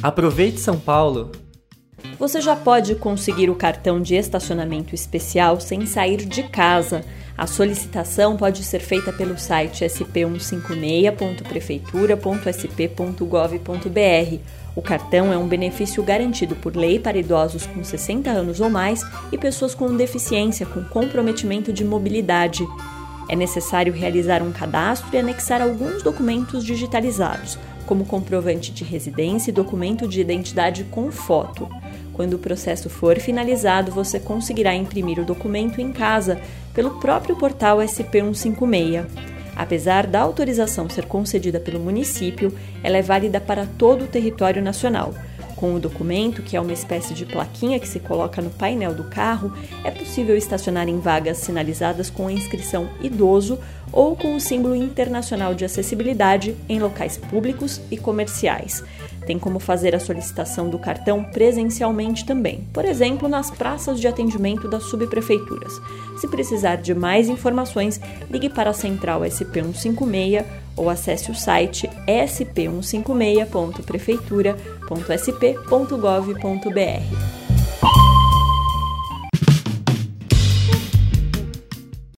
Aproveite São Paulo! Você já pode conseguir o cartão de estacionamento especial sem sair de casa. A solicitação pode ser feita pelo site sp156.prefeitura.sp.gov.br. O cartão é um benefício garantido por lei para idosos com 60 anos ou mais e pessoas com deficiência com comprometimento de mobilidade. É necessário realizar um cadastro e anexar alguns documentos digitalizados, como comprovante de residência e documento de identidade com foto. Quando o processo for finalizado, você conseguirá imprimir o documento em casa pelo próprio portal SP156. Apesar da autorização ser concedida pelo município, ela é válida para todo o território nacional. Com o documento, que é uma espécie de plaquinha que se coloca no painel do carro, é possível estacionar em vagas sinalizadas com a inscrição idoso ou com o símbolo internacional de acessibilidade em locais públicos e comerciais. Tem como fazer a solicitação do cartão presencialmente também, por exemplo, nas praças de atendimento das subprefeituras. Se precisar de mais informações, ligue para a central SP156 ou acesse o site sp156.prefeitura.sp.gov.br.